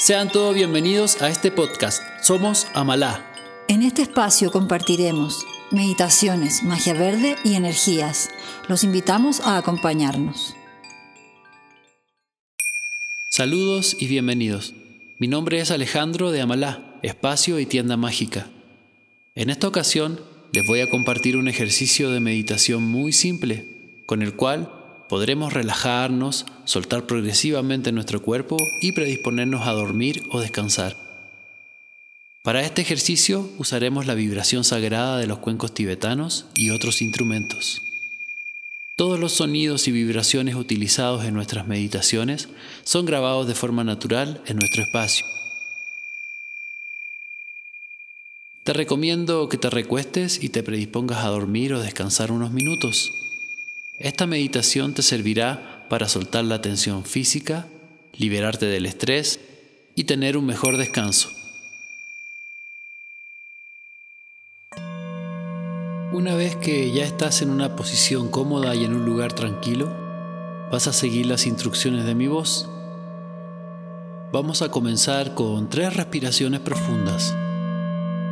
Sean todos bienvenidos a este podcast. Somos Amalá. En este espacio compartiremos meditaciones, magia verde y energías. Los invitamos a acompañarnos. Saludos y bienvenidos. Mi nombre es Alejandro de Amalá, espacio y tienda mágica. En esta ocasión les voy a compartir un ejercicio de meditación muy simple, con el cual podremos relajarnos, soltar progresivamente nuestro cuerpo y predisponernos a dormir o descansar. Para este ejercicio usaremos la vibración sagrada de los cuencos tibetanos y otros instrumentos. Todos los sonidos y vibraciones utilizados en nuestras meditaciones son grabados de forma natural en nuestro espacio. Te recomiendo que te recuestes y te predispongas a dormir o descansar unos minutos. Esta meditación te servirá para soltar la tensión física, liberarte del estrés y tener un mejor descanso. Una vez que ya estás en una posición cómoda y en un lugar tranquilo, vas a seguir las instrucciones de mi voz. Vamos a comenzar con tres respiraciones profundas.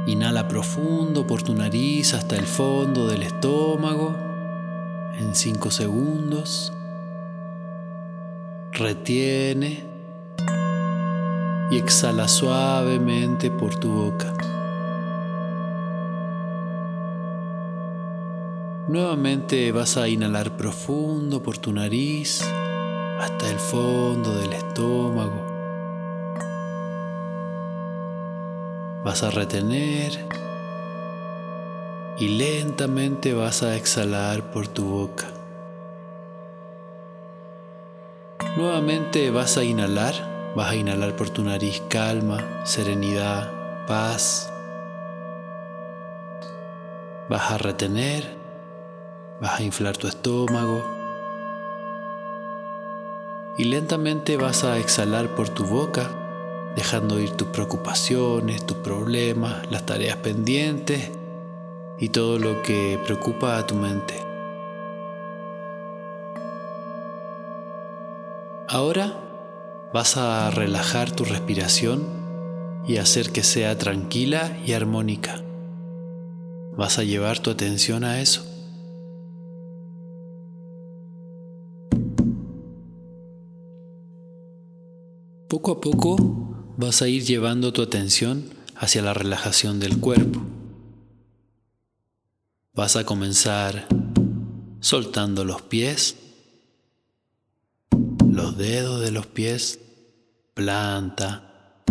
Inhala profundo por tu nariz hasta el fondo del estómago en 5 segundos. Retiene y exhala suavemente por tu boca. Nuevamente vas a inhalar profundo por tu nariz hasta el fondo del estómago. Vas a retener y lentamente vas a exhalar por tu boca. Nuevamente vas a inhalar, vas a inhalar por tu nariz calma, serenidad, paz. Vas a retener, vas a inflar tu estómago y lentamente vas a exhalar por tu boca, dejando ir tus preocupaciones, tus problemas, las tareas pendientes y todo lo que preocupa a tu mente. Ahora vas a relajar tu respiración y hacer que sea tranquila y armónica. Vas a llevar tu atención a eso. Poco a poco vas a ir llevando tu atención hacia la relajación del cuerpo. Vas a comenzar soltando los pies, los dedos de los pies, planta.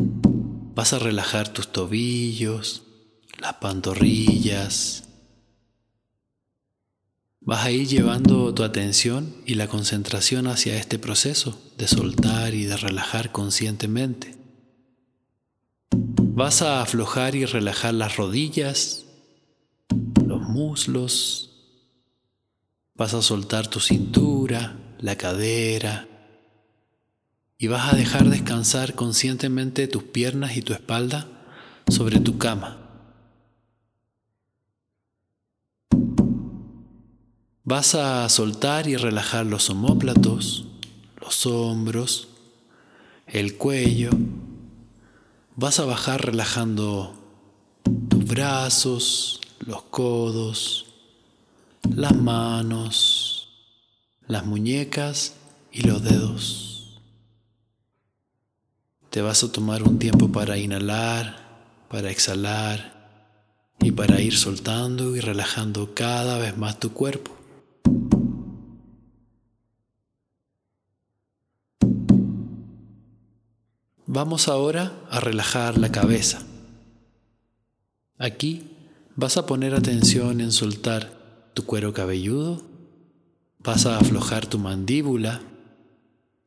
Vas a relajar tus tobillos, las pantorrillas. Vas a ir llevando tu atención y la concentración hacia este proceso de soltar y de relajar conscientemente. Vas a aflojar y relajar las rodillas, muslos, vas a soltar tu cintura, la cadera y vas a dejar descansar conscientemente tus piernas y tu espalda sobre tu cama. Vas a soltar y relajar los omóplatos, los hombros, el cuello. Vas a bajar relajando tus brazos, los codos, las manos, las muñecas y los dedos. Te vas a tomar un tiempo para inhalar, para exhalar y para ir soltando y relajando cada vez más tu cuerpo. Vamos ahora a relajar la cabeza. Aquí Vas a poner atención en soltar tu cuero cabelludo, vas a aflojar tu mandíbula,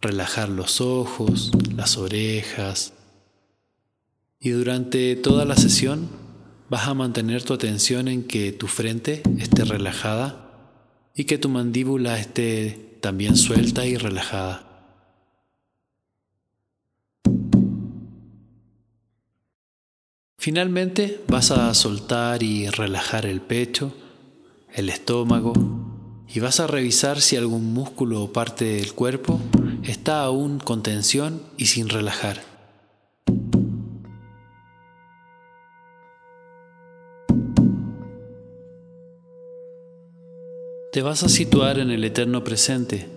relajar los ojos, las orejas y durante toda la sesión vas a mantener tu atención en que tu frente esté relajada y que tu mandíbula esté también suelta y relajada. Finalmente vas a soltar y relajar el pecho, el estómago y vas a revisar si algún músculo o parte del cuerpo está aún con tensión y sin relajar. Te vas a situar en el eterno presente.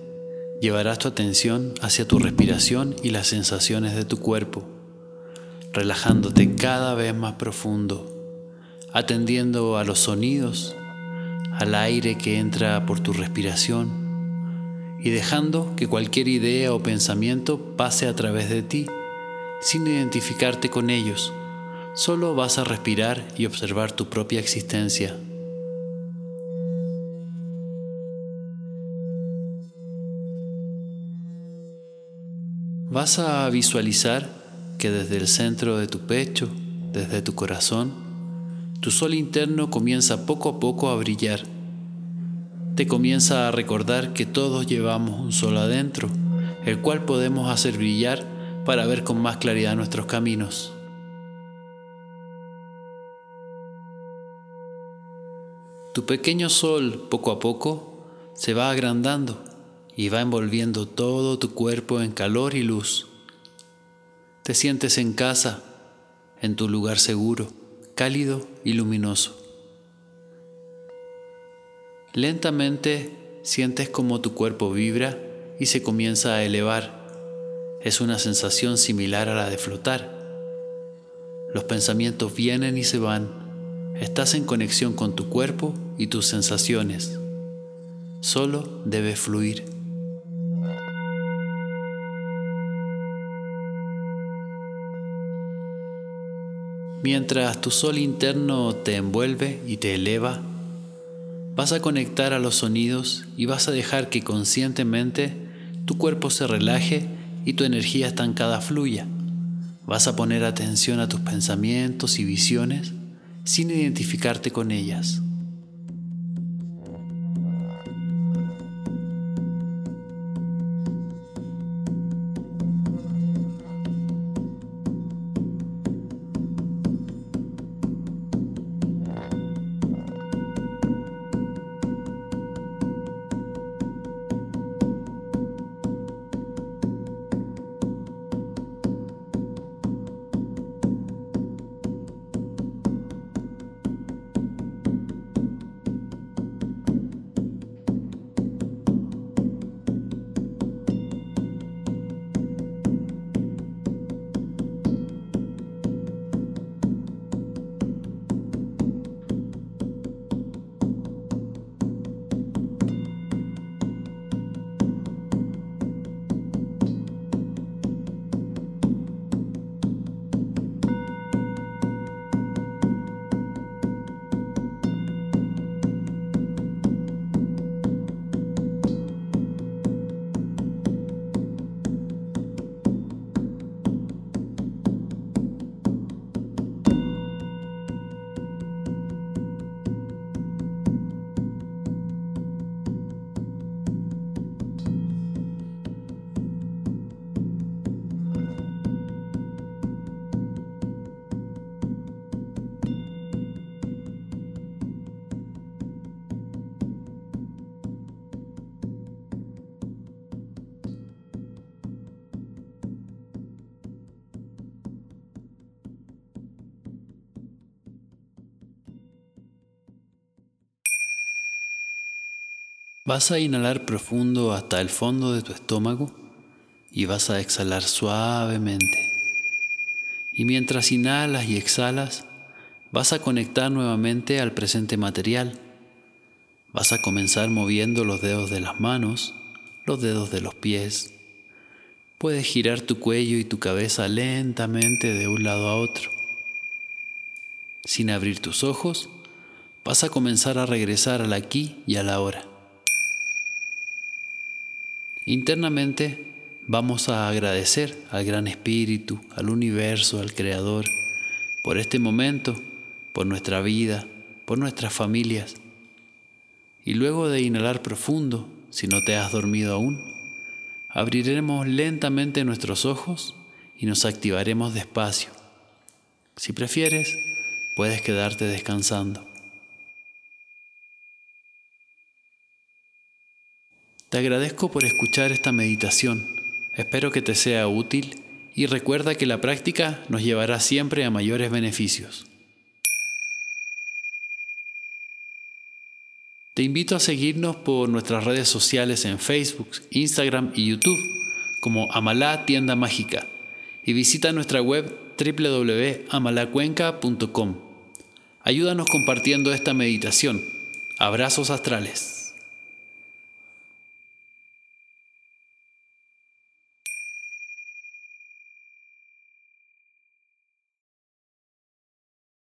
Llevarás tu atención hacia tu respiración y las sensaciones de tu cuerpo relajándote cada vez más profundo, atendiendo a los sonidos, al aire que entra por tu respiración y dejando que cualquier idea o pensamiento pase a través de ti sin identificarte con ellos. Solo vas a respirar y observar tu propia existencia. Vas a visualizar que desde el centro de tu pecho, desde tu corazón, tu sol interno comienza poco a poco a brillar. Te comienza a recordar que todos llevamos un sol adentro, el cual podemos hacer brillar para ver con más claridad nuestros caminos. Tu pequeño sol poco a poco se va agrandando y va envolviendo todo tu cuerpo en calor y luz. Te sientes en casa, en tu lugar seguro, cálido y luminoso. Lentamente sientes como tu cuerpo vibra y se comienza a elevar. Es una sensación similar a la de flotar. Los pensamientos vienen y se van. Estás en conexión con tu cuerpo y tus sensaciones. Solo debes fluir. Mientras tu sol interno te envuelve y te eleva, vas a conectar a los sonidos y vas a dejar que conscientemente tu cuerpo se relaje y tu energía estancada fluya. Vas a poner atención a tus pensamientos y visiones sin identificarte con ellas. Vas a inhalar profundo hasta el fondo de tu estómago y vas a exhalar suavemente. Y mientras inhalas y exhalas, vas a conectar nuevamente al presente material. Vas a comenzar moviendo los dedos de las manos, los dedos de los pies. Puedes girar tu cuello y tu cabeza lentamente de un lado a otro. Sin abrir tus ojos, vas a comenzar a regresar al aquí y a la hora. Internamente vamos a agradecer al Gran Espíritu, al universo, al Creador, por este momento, por nuestra vida, por nuestras familias. Y luego de inhalar profundo, si no te has dormido aún, abriremos lentamente nuestros ojos y nos activaremos despacio. Si prefieres, puedes quedarte descansando. Te agradezco por escuchar esta meditación. Espero que te sea útil y recuerda que la práctica nos llevará siempre a mayores beneficios. Te invito a seguirnos por nuestras redes sociales en Facebook, Instagram y YouTube como Amalá Tienda Mágica y visita nuestra web www.amalacuenca.com. Ayúdanos compartiendo esta meditación. Abrazos astrales.